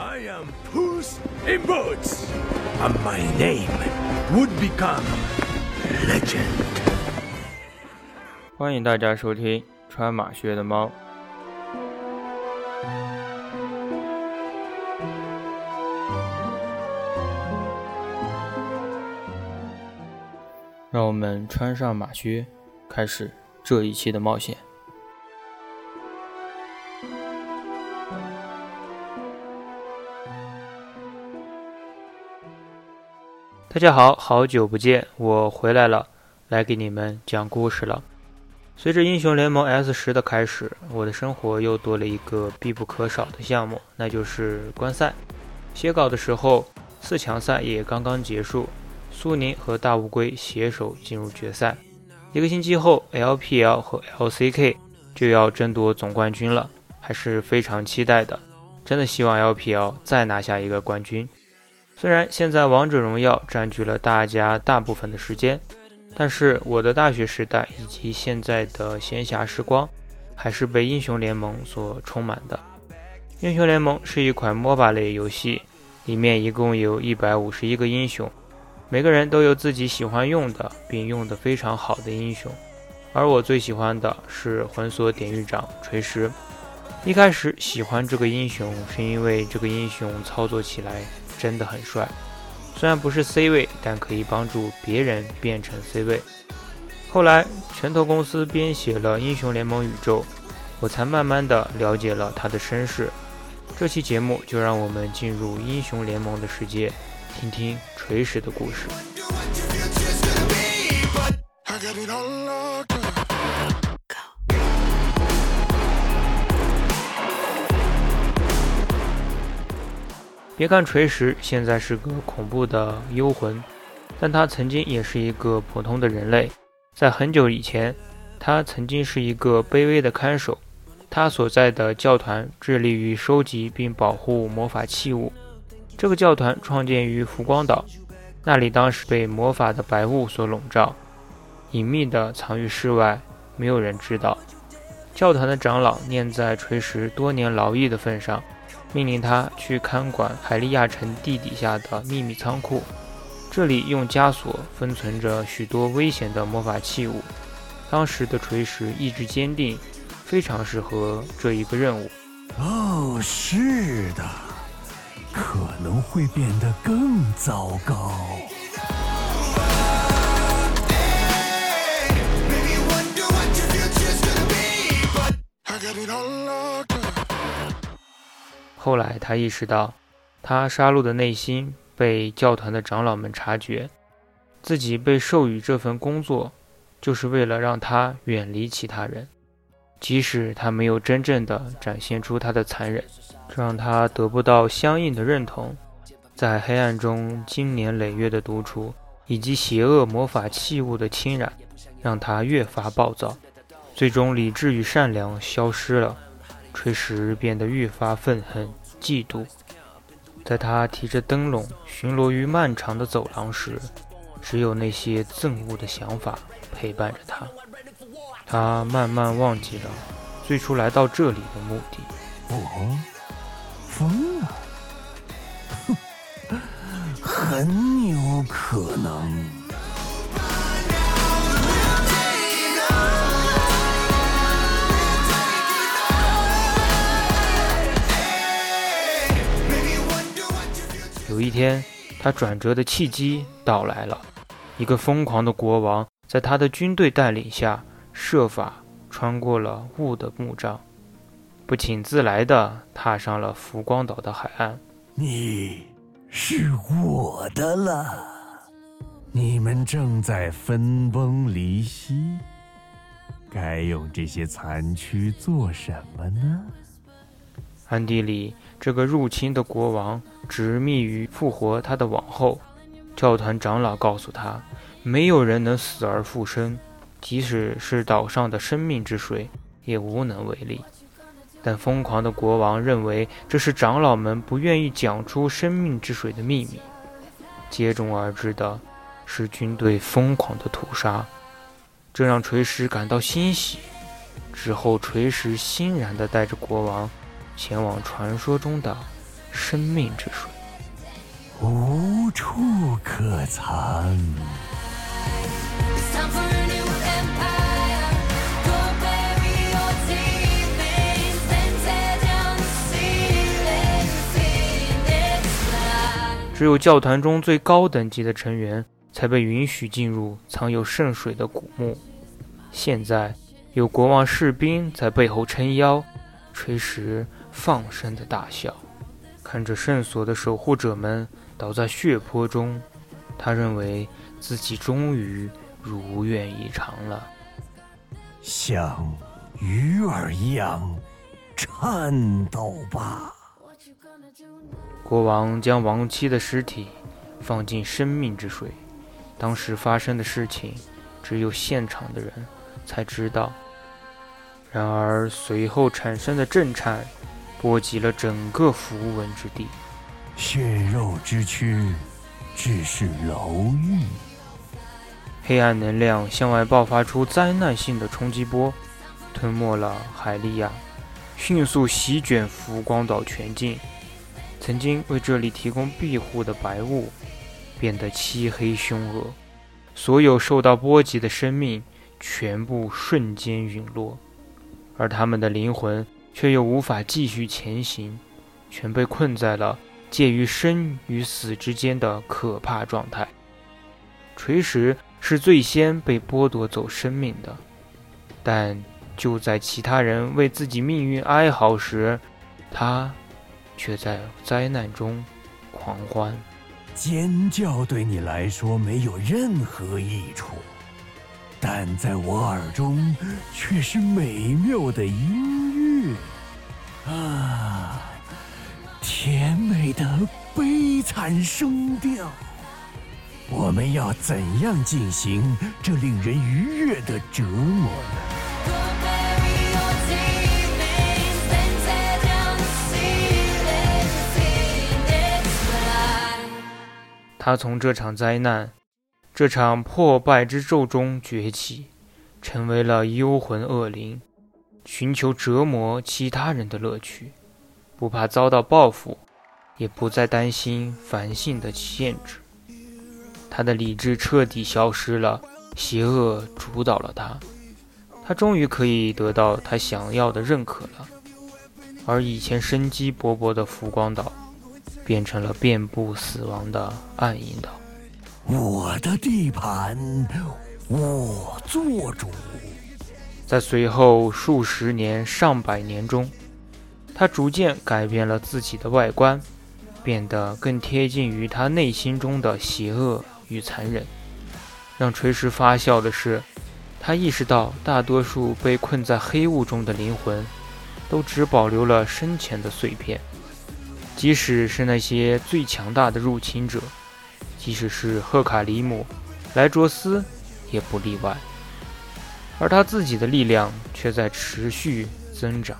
I am Puss in Boots, and my name would become legend. 欢迎大家收听穿马靴的猫。让我们穿上马靴，开始这一期的冒险。大家好，好久不见，我回来了，来给你们讲故事了。随着英雄联盟 S 十的开始，我的生活又多了一个必不可少的项目，那就是观赛。写稿的时候，四强赛也刚刚结束。苏宁和大乌龟携手进入决赛，一个星期后，LPL 和 LCK 就要争夺总冠军了，还是非常期待的。真的希望 LPL 再拿下一个冠军。虽然现在王者荣耀占据了大家大部分的时间，但是我的大学时代以及现在的闲暇时光，还是被英雄联盟所充满的。英雄联盟是一款 MOBA 类游戏，里面一共有一百五十一个英雄。每个人都有自己喜欢用的，并用得非常好的英雄，而我最喜欢的是魂锁典狱长锤石。一开始喜欢这个英雄，是因为这个英雄操作起来真的很帅，虽然不是 C 位，但可以帮助别人变成 C 位。后来拳头公司编写了英雄联盟宇宙，我才慢慢的了解了他的身世。这期节目就让我们进入英雄联盟的世界。听听锤石的故事。别看锤石现在是个恐怖的幽魂，但他曾经也是一个普通的人类。在很久以前，他曾经是一个卑微的看守。他所在的教团致力于收集并保护魔法器物。这个教团创建于浮光岛，那里当时被魔法的白雾所笼罩，隐秘的藏于室外，没有人知道。教团的长老念在锤石多年劳役的份上，命令他去看管海利亚城地底下的秘密仓库，这里用枷锁封存着许多危险的魔法器物。当时的锤石意志坚定，非常适合这一个任务。哦，是的。可能会变得更糟糕。后来，他意识到，他杀戮的内心被教团的长老们察觉，自己被授予这份工作，就是为了让他远离其他人，即使他没有真正的展现出他的残忍。这让他得不到相应的认同，在黑暗中经年累月的独处，以及邪恶魔法器物的侵染，让他越发暴躁。最终，理智与善良消失了，锤石变得愈发愤恨、嫉妒。在他提着灯笼巡逻于漫长的走廊时，只有那些憎恶的想法陪伴着他。他慢慢忘记了最初来到这里的目的。我。疯了，哼，很有可能。有一天，他转折的契机到来了。一个疯狂的国王在他的军队带领下，设法穿过了雾的幕障。不请自来的踏上了浮光岛的海岸。你是我的了。你们正在分崩离析，该用这些残躯做什么呢？暗地里，这个入侵的国王执迷于复活他的王后。教团长老告诉他，没有人能死而复生，即使是岛上的生命之水，也无能为力。但疯狂的国王认为这是长老们不愿意讲出生命之水的秘密。接踵而至的是军队疯狂的屠杀，这让锤石感到欣喜。之后，锤石欣然地带着国王前往传说中的生命之水，无处可藏。只有教团中最高等级的成员才被允许进入藏有圣水的古墓。现在有国王士兵在背后撑腰，垂石放声的大笑，看着圣所的守护者们倒在血泊中，他认为自己终于如愿以偿了。像鱼儿一样颤抖吧。国王将亡妻的尸体放进生命之水。当时发生的事情，只有现场的人才知道。然而随后产生的震颤，波及了整个符文之地。血肉之躯，只是牢狱。黑暗能量向外爆发出灾难性的冲击波，吞没了海利亚，迅速席卷浮光岛全境。曾经为这里提供庇护的白雾变得漆黑凶恶，所有受到波及的生命全部瞬间陨落，而他们的灵魂却又无法继续前行，全被困在了介于生与死之间的可怕状态。锤石是最先被剥夺走生命的，但就在其他人为自己命运哀嚎时，他。却在灾难中狂欢，尖叫对你来说没有任何益处，但在我耳中却是美妙的音啊，甜美的悲惨声调。我们要怎样进行这令人愉悦的折磨呢？他从这场灾难、这场破败之咒中崛起，成为了幽魂恶灵，寻求折磨其他人的乐趣，不怕遭到报复，也不再担心繁性的限制。他的理智彻底消失了，邪恶主导了他，他终于可以得到他想要的认可了。而以前生机勃勃的浮光岛。变成了遍布死亡的暗影岛。我的地盘，我做主。在随后数十年、上百年中，他逐渐改变了自己的外观，变得更贴近于他内心中的邪恶与残忍。让锤石发笑的是，他意识到大多数被困在黑雾中的灵魂，都只保留了生前的碎片。即使是那些最强大的入侵者，即使是赫卡里姆、莱卓斯，也不例外。而他自己的力量却在持续增长。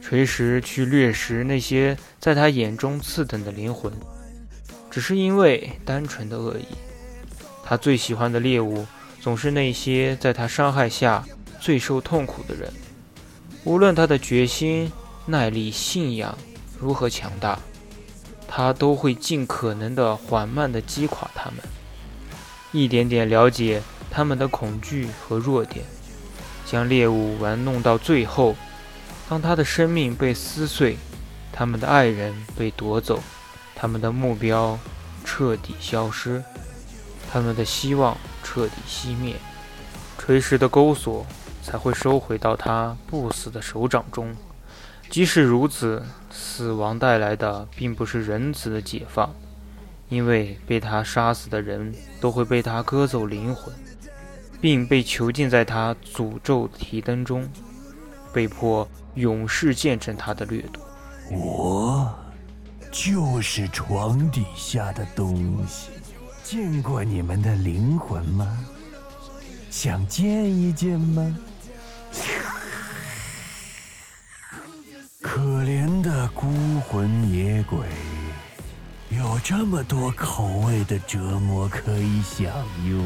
锤石去掠食那些在他眼中次等的灵魂，只是因为单纯的恶意。他最喜欢的猎物，总是那些在他伤害下最受痛苦的人。无论他的决心、耐力、信仰。如何强大，他都会尽可能的缓慢的击垮他们，一点点了解他们的恐惧和弱点，将猎物玩弄到最后。当他的生命被撕碎，他们的爱人被夺走，他们的目标彻底消失，他们的希望彻底熄灭，锤石的钩索才会收回到他不死的手掌中。即使如此，死亡带来的并不是仁慈的解放，因为被他杀死的人都会被他割走灵魂，并被囚禁在他诅咒提灯中，被迫永世见证他的掠夺。我就是床底下的东西，见过你们的灵魂吗？想见一见吗？可怜的孤魂野鬼，有这么多口味的折磨可以享用。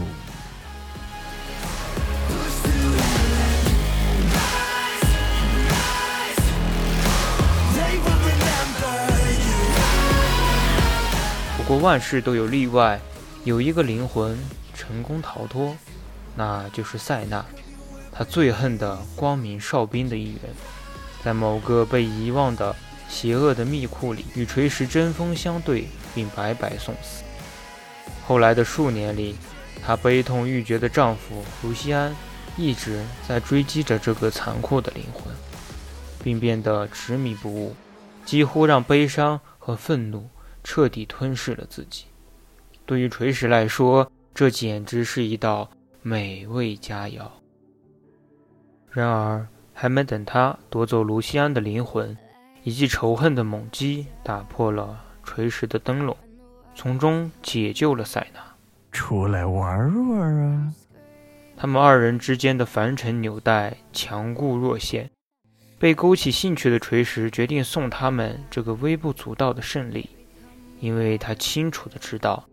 不过万事都有例外，有一个灵魂成功逃脱，那就是塞纳。他最恨的光明哨兵的一员，在某个被遗忘的邪恶的密库里，与锤石针锋相对，并白白送死。后来的数年里，她悲痛欲绝的丈夫卢西安一直在追击着这个残酷的灵魂，并变得执迷不悟，几乎让悲伤和愤怒彻底吞噬了自己。对于锤石来说，这简直是一道美味佳肴。然而，还没等他夺走卢西安的灵魂，一记仇恨的猛击打破了锤石的灯笼，从中解救了塞纳。出来玩玩啊！他们二人之间的凡尘纽带强固若线，被勾起兴趣的锤石决定送他们这个微不足道的胜利，因为他清楚的知道，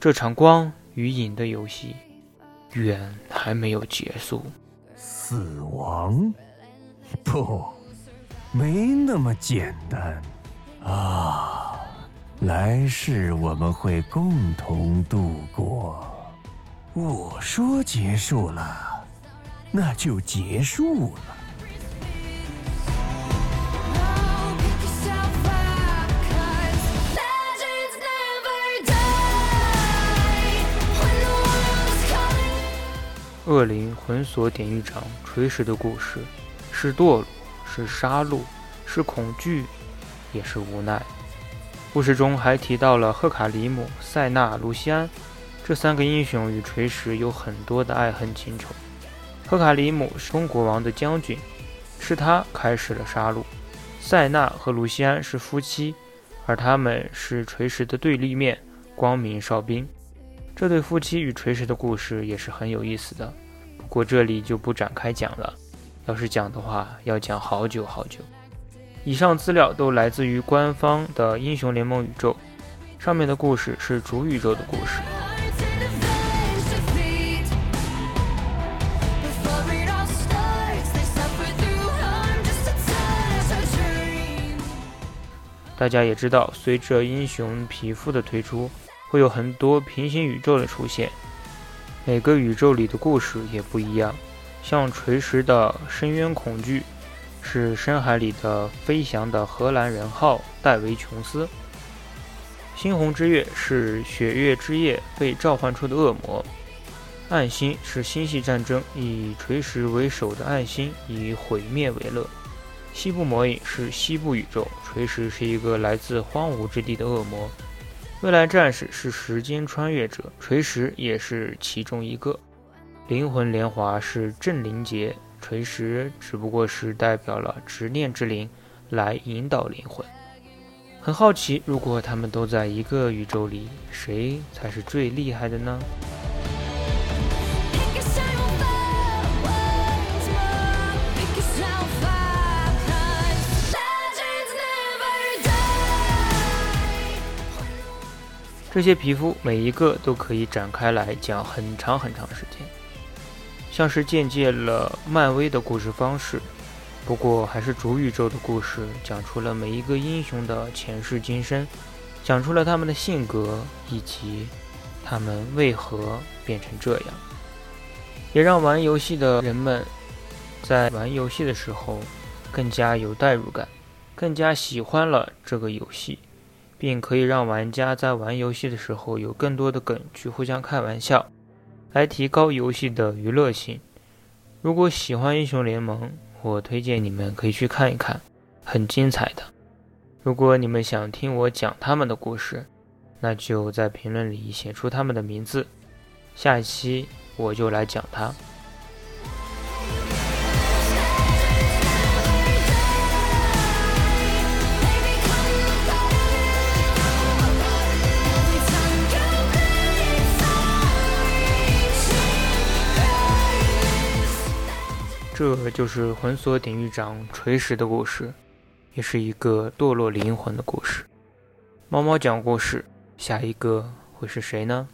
这场光与影的游戏远还没有结束。死亡？不，没那么简单啊！来世我们会共同度过。我说结束了，那就结束了。恶灵魂锁典狱长锤石的故事，是堕落，是杀戮，是恐惧，也是无奈。故事中还提到了赫卡里姆、塞纳、卢西安这三个英雄与锤石有很多的爱恨情仇。赫卡里姆是中国王的将军，是他开始了杀戮。塞纳和卢西安是夫妻，而他们是锤石的对立面——光明哨兵。这对夫妻与锤石的故事也是很有意思的，不过这里就不展开讲了。要是讲的话，要讲好久好久。以上资料都来自于官方的英雄联盟宇宙，上面的故事是主宇宙的故事。大家也知道，随着英雄皮肤的推出。会有很多平行宇宙的出现，每个宇宙里的故事也不一样。像锤石的深渊恐惧，是深海里的飞翔的荷兰人号戴维琼斯；猩红之月是血月之夜被召唤出的恶魔；暗星是星系战争以锤石为首的暗星以毁灭为乐；西部魔影是西部宇宙，锤石是一个来自荒芜之地的恶魔。未来战士是时间穿越者，锤石也是其中一个。灵魂莲华是镇灵劫，锤石只不过是代表了执念之灵来引导灵魂。很好奇，如果他们都在一个宇宙里，谁才是最厉害的呢？这些皮肤每一个都可以展开来讲很长很长时间，像是借鉴了漫威的故事方式，不过还是主宇宙的故事，讲出了每一个英雄的前世今生，讲出了他们的性格以及他们为何变成这样，也让玩游戏的人们在玩游戏的时候更加有代入感，更加喜欢了这个游戏。并可以让玩家在玩游戏的时候有更多的梗去互相开玩笑，来提高游戏的娱乐性。如果喜欢英雄联盟，我推荐你们可以去看一看，很精彩的。如果你们想听我讲他们的故事，那就在评论里写出他们的名字，下一期我就来讲他。这就是魂锁典狱长锤石的故事，也是一个堕落灵魂的故事。猫猫讲故事，下一个会是谁呢？